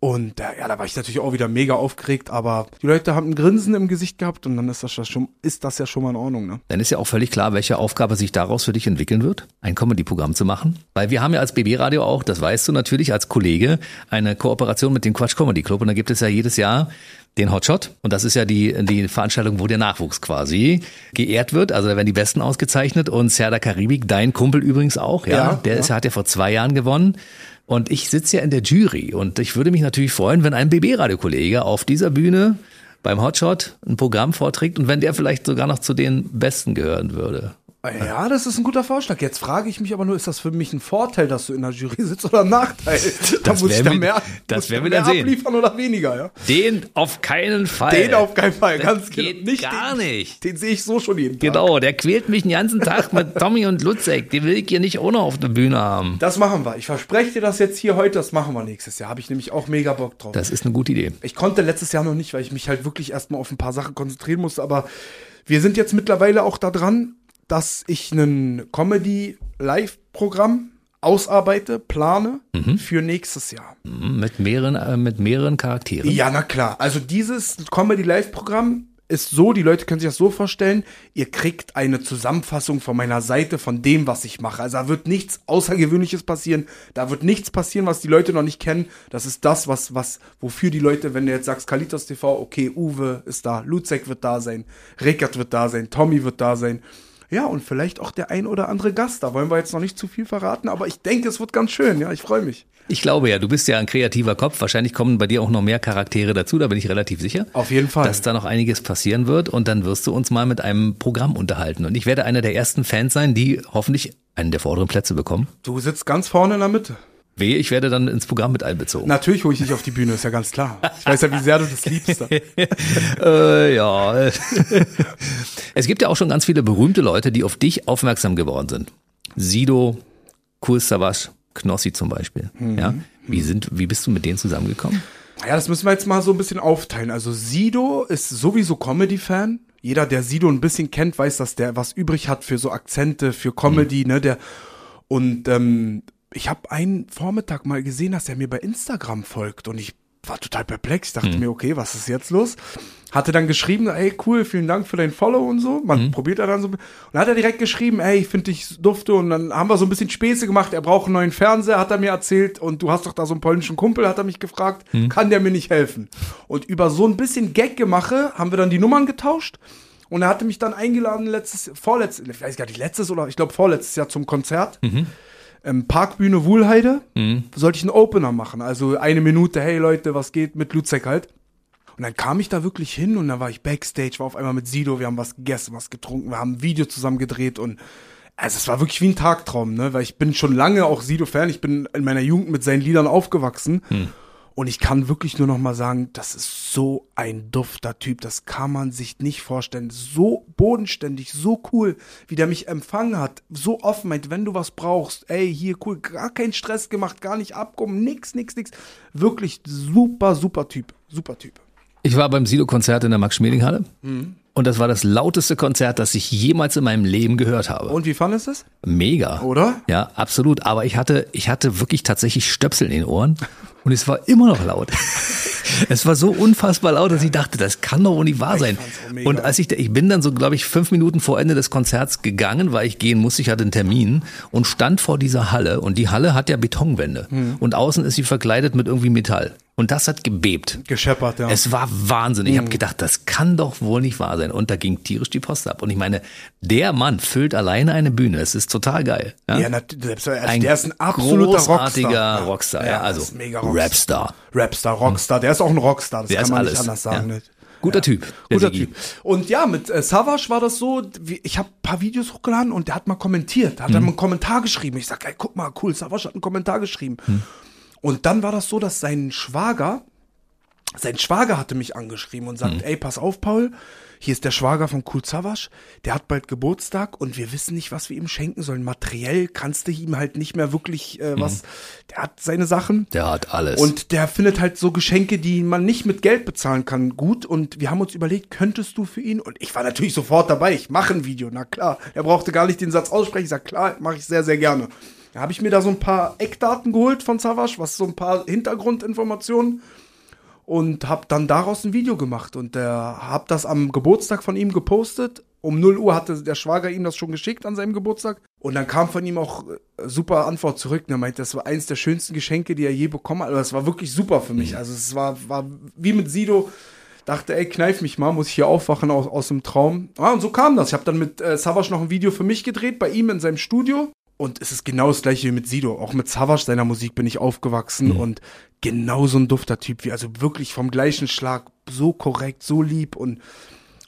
Und äh, ja, da war ich natürlich auch wieder mega aufgeregt, aber die Leute haben ein Grinsen im Gesicht gehabt und dann ist das, ja schon, ist das ja schon mal in Ordnung, ne? Dann ist ja auch völlig klar, welche Aufgabe sich daraus für dich entwickeln wird, ein Comedy-Programm zu machen. Weil wir haben ja als BB-Radio auch, das weißt du natürlich als Kollege, eine Kooperation mit dem Quatsch Comedy Club. Und da gibt es ja jedes Jahr den Hotshot. Und das ist ja die, die Veranstaltung, wo der Nachwuchs quasi geehrt wird. Also da werden die Besten ausgezeichnet. Und Serda Karibik, dein Kumpel übrigens auch, ja. Ja, der ist, hat ja vor zwei Jahren gewonnen. Und ich sitze ja in der Jury. Und ich würde mich natürlich freuen, wenn ein BB-Radio-Kollege auf dieser Bühne beim Hotshot ein Programm vorträgt und wenn der vielleicht sogar noch zu den Besten gehören würde. Ja, das ist ein guter Vorschlag. Jetzt frage ich mich aber nur, ist das für mich ein Vorteil, dass du in der Jury sitzt oder ein Nachteil? Da Das muss ich werden da wir- mehr, das werden wir dann sehen. abliefern oder weniger, ja? Den auf keinen Fall. Den auf keinen Fall, Das ganz geht genau. gar den, nicht. Den sehe ich so schon jeden Tag. Genau, der quält mich den ganzen Tag mit Tommy und Lutzek. Den will ich hier nicht ohne auf der Bühne haben. Das machen wir. Ich verspreche dir das jetzt hier heute, das machen wir nächstes Jahr. Habe ich nämlich auch mega Bock drauf. Das ist eine gute Idee. ich konnte letztes Jahr noch nicht, weil ich mich halt wirklich erstmal auf ein paar Sachen konzentrieren musste, aber wir sind jetzt mittlerweile auch da dran, dass ich ein Comedy-Live-Programm ausarbeite, plane für nächstes Jahr. Mit mehreren, äh, mit mehreren Charakteren. Ja, na klar. Also dieses Comedy-Live-Programm ist so, die Leute können sich das so vorstellen, ihr kriegt eine Zusammenfassung von meiner Seite von dem, was ich mache. Also da wird nichts Außergewöhnliches passieren, da wird nichts passieren, was die Leute noch nicht kennen. Das ist das, was, was, wofür die Leute, wenn du jetzt sagst, Kalitos TV, okay, Uwe ist da, Luzek wird da sein, Rickert wird da sein, Tommy wird da sein. Ja, und vielleicht auch der ein oder andere Gast. Da wollen wir jetzt noch nicht zu viel verraten, aber ich denke, es wird ganz schön. Ja, ich freue mich. Ich glaube ja, du bist ja ein kreativer Kopf. Wahrscheinlich kommen bei dir auch noch mehr Charaktere dazu, da bin ich relativ sicher. Auf jeden Fall. Dass da noch einiges passieren wird und dann wirst du uns mal mit einem Programm unterhalten. Und ich werde einer der ersten Fans sein, die hoffentlich einen der vorderen Plätze bekommen. Du sitzt ganz vorne in der Mitte. Wehe, ich werde dann ins Programm mit einbezogen. Natürlich hole ich dich auf die Bühne, ist ja ganz klar. Ich weiß ja, wie sehr du das liebst. äh, ja. es gibt ja auch schon ganz viele berühmte Leute, die auf dich aufmerksam geworden sind. Sido, Kurs Savas, Knossi zum Beispiel. Mhm. Ja. Wie sind, wie bist du mit denen zusammengekommen? Ja, das müssen wir jetzt mal so ein bisschen aufteilen. Also Sido ist sowieso Comedy-Fan. Jeder, der Sido ein bisschen kennt, weiß, dass der was übrig hat für so Akzente, für Comedy, ne? Der und ähm, ich habe einen Vormittag mal gesehen, dass er mir bei Instagram folgt und ich war total perplex. Ich dachte mir, okay, was ist jetzt los? Hatte dann geschrieben, ey, cool, vielen Dank für dein Follow und so. Man probiert er dann so. Und dann hat er direkt geschrieben, ey, ich finde dich dufte. Und dann haben wir so ein bisschen Späße gemacht. Er braucht einen neuen Fernseher, hat er mir erzählt. Und du hast doch da so einen polnischen Kumpel, hat er mich gefragt, kann der mir nicht helfen? Und über so ein bisschen Gaggemache haben wir dann die Nummern getauscht. Und er hatte mich dann eingeladen, letztes, vorletztes, ich weiß gar nicht, letztes oder ich glaube vorletztes Jahr zum Konzert. Ähm, Parkbühne Wuhlheide. Sollte ich einen Opener machen. Also eine Minute, hey Leute, was geht mit Luzek halt. Und dann kam ich da wirklich hin und dann war ich Backstage, war auf einmal mit Sido, wir haben was gegessen, was getrunken, wir haben ein Video zusammen gedreht und also es war wirklich wie ein Tagtraum, ne? Weil ich bin schon lange auch Sido-Fan, ich bin in meiner Jugend mit seinen Liedern aufgewachsen. Und ich kann wirklich nur noch mal sagen, das ist so ein dufter Typ, das kann man sich nicht vorstellen. So bodenständig, so cool, wie der mich empfangen hat, so offen meint, wenn du was brauchst, ey, hier cool, gar keinen Stress gemacht, gar nicht abkommen, nix, nix, nix. Wirklich super, super Typ, super Typ. Ich war beim Sido-Konzert in der Max-Schmeling-Halle. Mhm. Und das war das lauteste Konzert, das ich jemals in meinem Leben gehört habe. Und wie fandest du es? Mega. Oder? Ja, absolut. Aber ich hatte, ich hatte wirklich tatsächlich Stöpsel in den Ohren und es war immer noch laut. es war so unfassbar laut, dass ich dachte, das kann doch wohl nicht wahr sein. Und als ich, ich bin dann so, glaube ich, fünf Minuten vor Ende des Konzerts gegangen, weil ich gehen musste, ich hatte einen Termin und stand vor dieser Halle und die Halle hat ja Betonwände Hm. und außen ist sie verkleidet mit irgendwie Metall. Und das hat gebebt. Gescheppert, ja. Es war Wahnsinn. Ich Mhm. habe gedacht, das kann doch wohl nicht wahr sein. Und da ging tierisch die Post ab. Und ich meine, der Mann füllt alleine eine Bühne. Es ist total geil. Ja? ja, also ein der ist ein absoluter großartiger Rockstar. Rockstar. Ja, das also ist mega Rockstar. Rapstar. Rapstar, Rockstar. Der ist auch ein Rockstar, das Der kann ist man alles. nicht anders sagen. Ja. ne? Guter Typ. der Guter. Typ. Und ja, mit äh, Savage war das so, wie, ich habe ein paar Videos hochgeladen und der hat mal kommentiert, hat dann Mhm. einen Kommentar geschrieben. Ich sag, ey, guck mal, cool, Savage hat einen Kommentar geschrieben. Mhm. Und dann war das so, dass sein Schwager, sein Schwager hatte mich angeschrieben und sagt, Mhm. ey, pass auf, Paul, hier ist der Schwager von Cool Savage, der hat bald Geburtstag und wir wissen nicht, was wir ihm schenken sollen. Materiell kannst du ihm halt nicht mehr wirklich äh, was, der hat seine Sachen. Der hat alles. Und der findet halt so Geschenke, die man nicht mit Geld bezahlen kann, gut. Und wir haben uns überlegt, könntest du für ihn? Und ich war natürlich sofort dabei. Ich mache ein Video, na klar. Er brauchte gar nicht den Satz aussprechen. Ich sag, klar, mache ich sehr, sehr gerne. Da habe ich mir da so ein paar Eckdaten geholt von Savage, was so ein paar Hintergrundinformationen und habe dann daraus ein Video gemacht und äh, habe das am Geburtstag von ihm gepostet. Um 0 Uhr hatte der Schwager ihm das schon geschickt an seinem Geburtstag und dann kam von ihm auch äh, super Antwort zurück. Und er meinte, das war eins der schönsten Geschenke, die er je bekommen hat. Also das war wirklich super für mich. Also es war, war wie mit Sido. Dachte, ey, kneif mich mal, muss ich hier aufwachen aus, aus dem Traum. Ah, und so kam das. Ich habe dann mit äh, Savage noch ein Video für mich gedreht, bei ihm in seinem Studio. Und es ist genau das gleiche wie mit Sido. Auch mit Savage, seiner Musik, bin ich aufgewachsen und genau so ein dufter Typ wie, also wirklich vom gleichen Schlag, so korrekt, so lieb und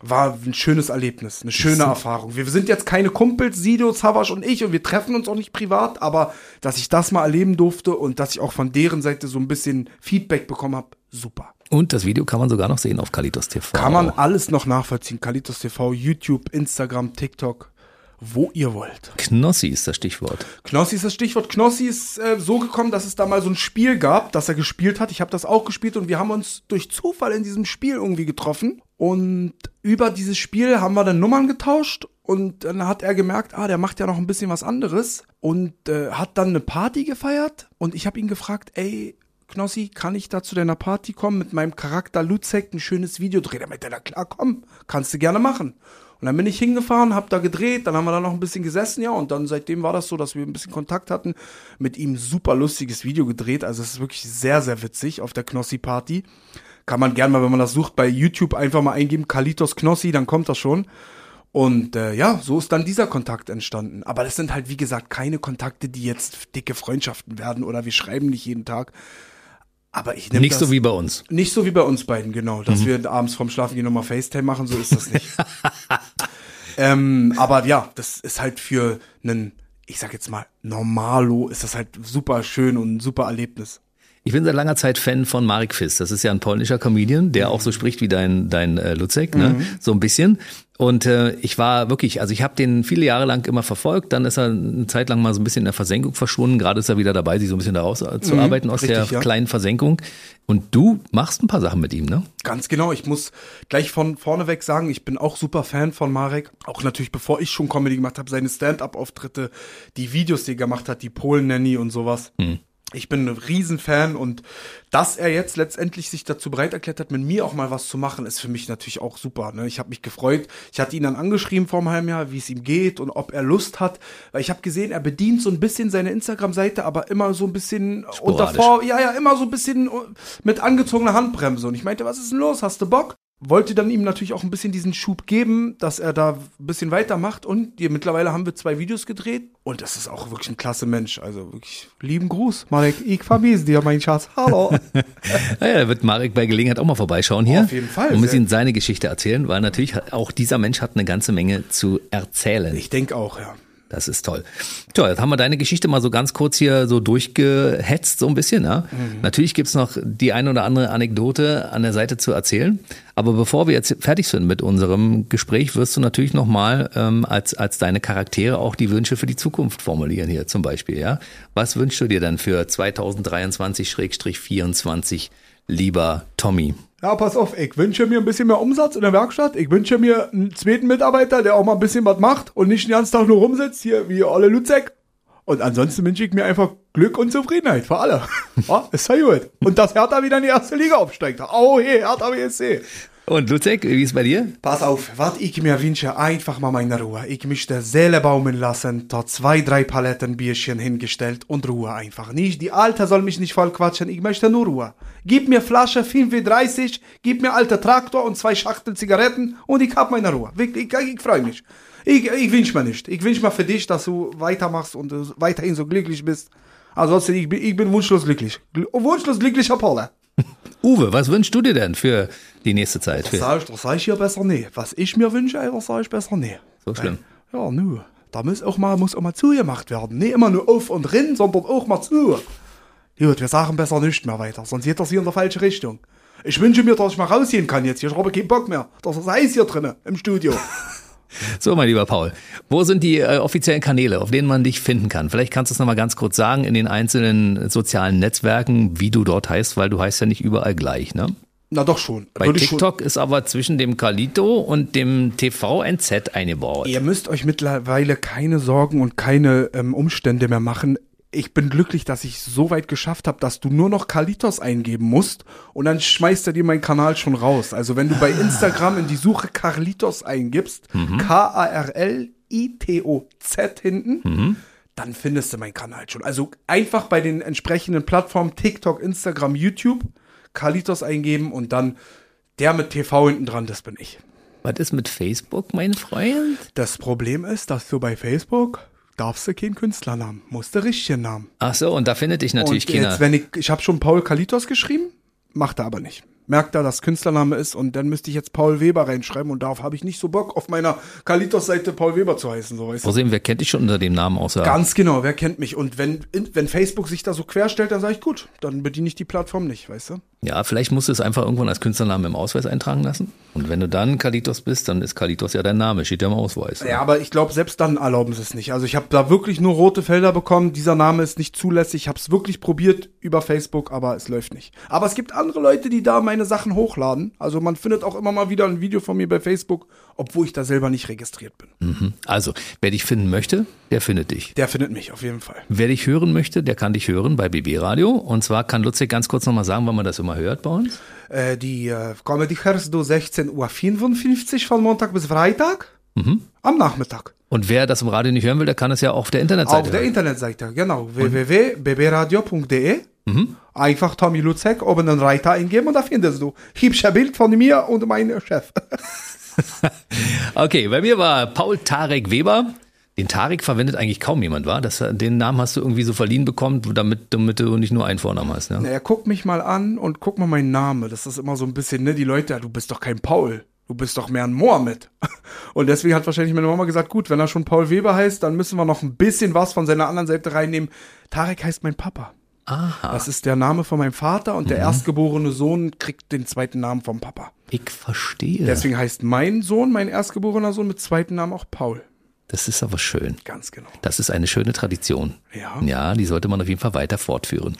war ein schönes Erlebnis, eine schöne Erfahrung. Wir sind jetzt keine Kumpels, Sido, Savage und ich und wir treffen uns auch nicht privat, aber dass ich das mal erleben durfte und dass ich auch von deren Seite so ein bisschen Feedback bekommen habe, super. Und das Video kann man sogar noch sehen auf Kalitos TV. Kann man alles noch nachvollziehen. Kalitos TV, YouTube, Instagram, TikTok, wo ihr wollt. Knossi ist das Stichwort. Knossi ist das Stichwort. Knossi ist äh, so gekommen, dass es da mal so ein Spiel gab, das er gespielt hat. Ich habe das auch gespielt und wir haben uns durch Zufall in diesem Spiel irgendwie getroffen. Und über dieses Spiel haben wir dann Nummern getauscht und dann hat er gemerkt, ah, der macht ja noch ein bisschen was anderes und äh, hat dann eine Party gefeiert und ich habe ihn gefragt, ey, Knossi, kann ich da zu deiner Party kommen mit meinem Charakter Luzek ein schönes Video drehen? Er meinte, na klar, komm, kannst du gerne machen. Und dann bin ich hingefahren, hab da gedreht, dann haben wir da noch ein bisschen gesessen, ja, und dann seitdem war das so, dass wir ein bisschen Kontakt hatten, mit ihm super lustiges Video gedreht, also es ist wirklich sehr, sehr witzig auf der Knossi-Party. Kann man gerne mal, wenn man das sucht, bei YouTube einfach mal eingeben, Kalitos Knossi, dann kommt das schon. Und äh, ja, so ist dann dieser Kontakt entstanden. Aber das sind halt, wie gesagt, keine Kontakte, die jetzt dicke Freundschaften werden oder wir schreiben nicht jeden Tag. Aber ich nehme Nicht das so wie bei uns. nicht so wie bei uns beiden, genau. Dass wir abends vorm Schlafengehen nochmal FaceTime machen, so ist das nicht. ähm, aber ja, das ist halt für einen ich sag jetzt mal, normalo ist das halt super schön und ein super Erlebnis. Ich bin seit langer Zeit Fan von Marek Fist. Das ist ja ein polnischer Comedian, der auch so spricht wie dein, dein äh, Lutzek, ne? Mhm. so ein bisschen. Und äh, ich war wirklich, also ich habe den viele Jahre lang immer verfolgt. Dann ist er eine Zeit lang mal so ein bisschen in der Versenkung verschwunden. Gerade ist er wieder dabei, sich so ein bisschen daraus äh, zu arbeiten aus der Mhm. richtig, ja. kleinen Versenkung. Und du machst ein paar Sachen mit ihm, ne? Ganz genau. Ich muss gleich von vorneweg sagen, ich bin auch super Fan von Marek. Auch natürlich, bevor ich schon Comedy gemacht habe, seine Stand-up-Auftritte, die Videos, die er gemacht hat, die Polen-Nanny und sowas. Ich bin ein Riesenfan und dass er jetzt letztendlich sich dazu bereit erklärt hat, mit mir auch mal was zu machen, ist für mich natürlich auch super. Ne? Ich habe mich gefreut. Ich hatte ihn dann angeschrieben vor einem halben Jahr, wie es ihm geht und ob er Lust hat. Weil ich habe gesehen, er bedient so ein bisschen seine Instagram-Seite, aber immer so ein bisschen unter Sporadisch. vor, ja, ja, immer so ein bisschen mit angezogener Handbremse. Und ich meinte, was ist denn los? Hast du Bock? Wollte dann ihm natürlich auch ein bisschen diesen Schub geben, dass er da ein bisschen weitermacht. Und hier, mittlerweile haben wir zwei Videos gedreht. Und das ist auch wirklich ein klasse Mensch. Also wirklich lieben Gruß. Marek, ich vermisse dir, mein Schatz. Hallo. Naja, da wird Marek bei Gelegenheit auch mal vorbeischauen hier. Auf jeden Fall. Und muss ihm seine Geschichte erzählen, weil natürlich auch dieser Mensch hat eine ganze Menge zu erzählen. ich denke auch, ja. Das ist toll. Tja, jetzt haben wir deine Geschichte mal so ganz kurz hier so durchgehetzt, so ein bisschen. Ja? Natürlich gibt's noch die eine oder andere Anekdote an der Seite zu erzählen. Aber bevor wir jetzt fertig sind mit unserem Gespräch, wirst du natürlich nochmal ähm, als, als deine Charaktere auch die Wünsche für die Zukunft formulieren hier zum Beispiel. Ja? Was wünschst du dir dann für 2023-24, lieber Tommy? Ja, pass auf, ich wünsche mir ein bisschen mehr Umsatz in der Werkstatt. Ich wünsche mir einen zweiten Mitarbeiter, der auch mal ein bisschen was macht und nicht den ganzen Tag nur rumsitzt, hier wie alle Lutzek. Und ansonsten wünsche ich mir einfach Glück und Zufriedenheit für alle. ja, ist ja gut. Und dass Hertha wieder in die erste Liga aufsteigt. Oh, hey, Hertha BSC. Und Luzek, wie ist bei dir? Pass auf, was ich mir wünsche, einfach mal meine Ruhe. Ich möchte Seele baumeln lassen, da zwei, drei Paletten Bierchen hingestellt und Ruhe einfach. Nicht, die Alte soll mich nicht voll quatschen, ich möchte nur Ruhe. Gib mir Flasche 5W30, gib mir alter Traktor und zwei Schachtel Zigaretten und ich hab meine Ruhe. Wirklich, ich, ich freue mich. Ich, ich wünsche mir nicht. Ich wünsche mir für dich, dass du weitermachst und weiterhin so glücklich bist. Ansonsten, ich bin, ich bin wunschlos glücklich. Gl wunschlos glücklicher Paula. Uwe, was wünschst du dir denn für die nächste Zeit? Für, Sag ich, das sag ich ja besser nee. Was ich mir wünsche, das sag ich besser nee. so schlimm. Ja, nö. Da muss auch mal, muss auch mal zugemacht werden. Nicht immer nur auf und rin, sondern auch mal zu. Gut, wir sagen besser nicht mehr weiter, sonst geht das hier in der falsche Richtung. Ich wünsche mir, dass ich mal rausgehen kann jetzt. Ich habe keinen Bock mehr. Das ist heiß hier drinnen im Studio. So, mein lieber Paul, wo sind die äh, offiziellen Kanäle, auf denen man dich finden kann? Vielleicht kannst du es nochmal ganz kurz sagen in den einzelnen sozialen Netzwerken, wie du dort heißt, weil du heißt ja nicht überall gleich, ne? Na doch schon. Bei Würde ich schon- TikTok ist aber zwischen dem Kalito und dem TV-NZ eingebaut. Ihr müsst euch mittlerweile keine Sorgen und keine ähm, Umstände mehr machen. Ich bin glücklich, dass ich so weit geschafft habe, dass du nur noch Kalitos eingeben musst und dann schmeißt er dir meinen Kanal schon raus. Also wenn du bei Instagram in die Suche Carlitos eingibst, K-A-R-L-I-T-O-Z hinten, dann findest du meinen Kanal schon. Also einfach bei den entsprechenden Plattformen TikTok, Instagram, YouTube Carlitos eingeben und dann der mit TV hinten dran, das bin ich. Was ist mit Facebook, mein Freund? Das Problem ist, dass du bei Facebook darfst du keinen Künstlernamen, musst du richtigen Namen. Ach so, und da findet dich natürlich und keiner. jetzt, wenn ich, ich habe schon Paul Kalitos geschrieben, macht er aber nicht. Merkt er, dass Künstlername ist und dann müsste ich jetzt Paul Weber reinschreiben und darauf habe ich nicht so Bock, auf meiner Kalitos-Seite Paul Weber zu heißen, so weißt du. Außerdem, wer kennt dich schon unter dem Namen außer? Ganz genau, wer kennt mich? Und wenn, wenn Facebook sich da so querstellt, dann sage ich, gut, dann bediene ich die Plattform nicht, weißt du? Ja, vielleicht musst du es einfach irgendwann als Künstlernamen im Ausweis eintragen lassen. Und wenn du dann Kalitos bist, dann ist Kalitos ja dein Name, steht ja im Ausweis. Ja, aber ich glaube, selbst dann erlauben sie es nicht. Also ich habe da wirklich nur rote Felder bekommen. Dieser Name ist nicht zulässig. Ich habe es wirklich probiert über Facebook, aber es läuft nicht. Aber es gibt andere Leute, die da meine Sachen hochladen. Also man findet auch immer mal wieder ein Video von mir bei Facebook, obwohl ich da selber nicht registriert bin. Also, wer dich finden möchte, der findet dich. Der findet mich auf jeden Fall. Wer dich hören möchte, der kann dich hören bei BB Radio. Und zwar kann Lutzig ganz kurz nochmal sagen, wann man das immer hört bei uns. Äh, die äh, Comedy hörst du 16.55 Uhr von Montag bis Freitag am Nachmittag. Und wer das im Radio nicht hören will, der kann es ja auf der Internetseite Auf der hören. Internetseite, genau. www.bbradio.de Einfach Tommy Luzek oben einen Reiter eingeben und da findest du hübscher Bild von mir und meinem Chef. Okay, bei mir war Paul Tarek Weber. Den Tarek verwendet eigentlich kaum jemand, war? Das, den Namen hast du irgendwie so verliehen bekommen, damit, damit du nicht nur einen Vornamen hast. Ne? Naja, guck mich mal an und guck mal meinen Namen. Das ist immer so ein bisschen, ne, die Leute, du bist doch kein Paul. du bist doch mehr ein Mohammed. Und deswegen hat wahrscheinlich meine Mama gesagt, gut, wenn er schon Paul Weber heißt, dann müssen wir noch ein bisschen was von seiner anderen Seite reinnehmen. Tarek heißt mein Papa. Aha. Das ist der Name von meinem Vater und der erstgeborene Sohn kriegt den zweiten Namen vom Papa. Ich verstehe. Deswegen heißt mein Sohn, mein erstgeborener Sohn mit zweiten Namen auch Paul. Das ist aber schön. Ganz genau. Das ist eine schöne Tradition. Ja. Ja, die sollte man auf jeden Fall weiter fortführen.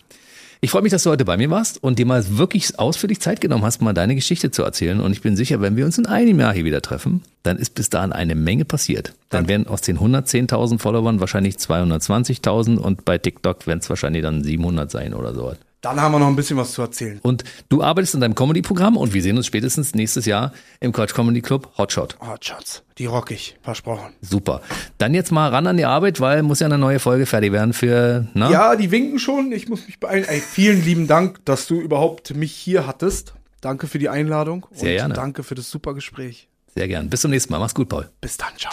Ich freue mich, dass du heute bei mir warst und dir mal wirklich ausführlich Zeit genommen hast, mal deine Geschichte zu erzählen. Und ich bin sicher, wenn wir uns in einem Jahr hier wieder treffen, dann ist bis dahin eine Menge passiert. Dann werden aus den 110.000 Followern wahrscheinlich 220.000 und bei TikTok werden es wahrscheinlich dann 700 sein oder so. Dann haben wir noch ein bisschen was zu erzählen. Und du arbeitest in deinem Comedy-Programm und wir sehen uns spätestens nächstes Jahr im Quatsch Comedy Club Hotshot. Schatz, die rock ich, versprochen. Super. Dann jetzt mal ran an die Arbeit, weil muss ja eine neue Folge fertig werden für, na? Ja, die winken schon. Ich muss mich beeilen. Ey, vielen lieben Dank, dass du überhaupt mich hier hattest. Danke für die Einladung. Sehr und gerne. Danke für das super Gespräch. Sehr gern. Bis zum nächsten Mal. Mach's gut, Paul. Bis dann, ciao.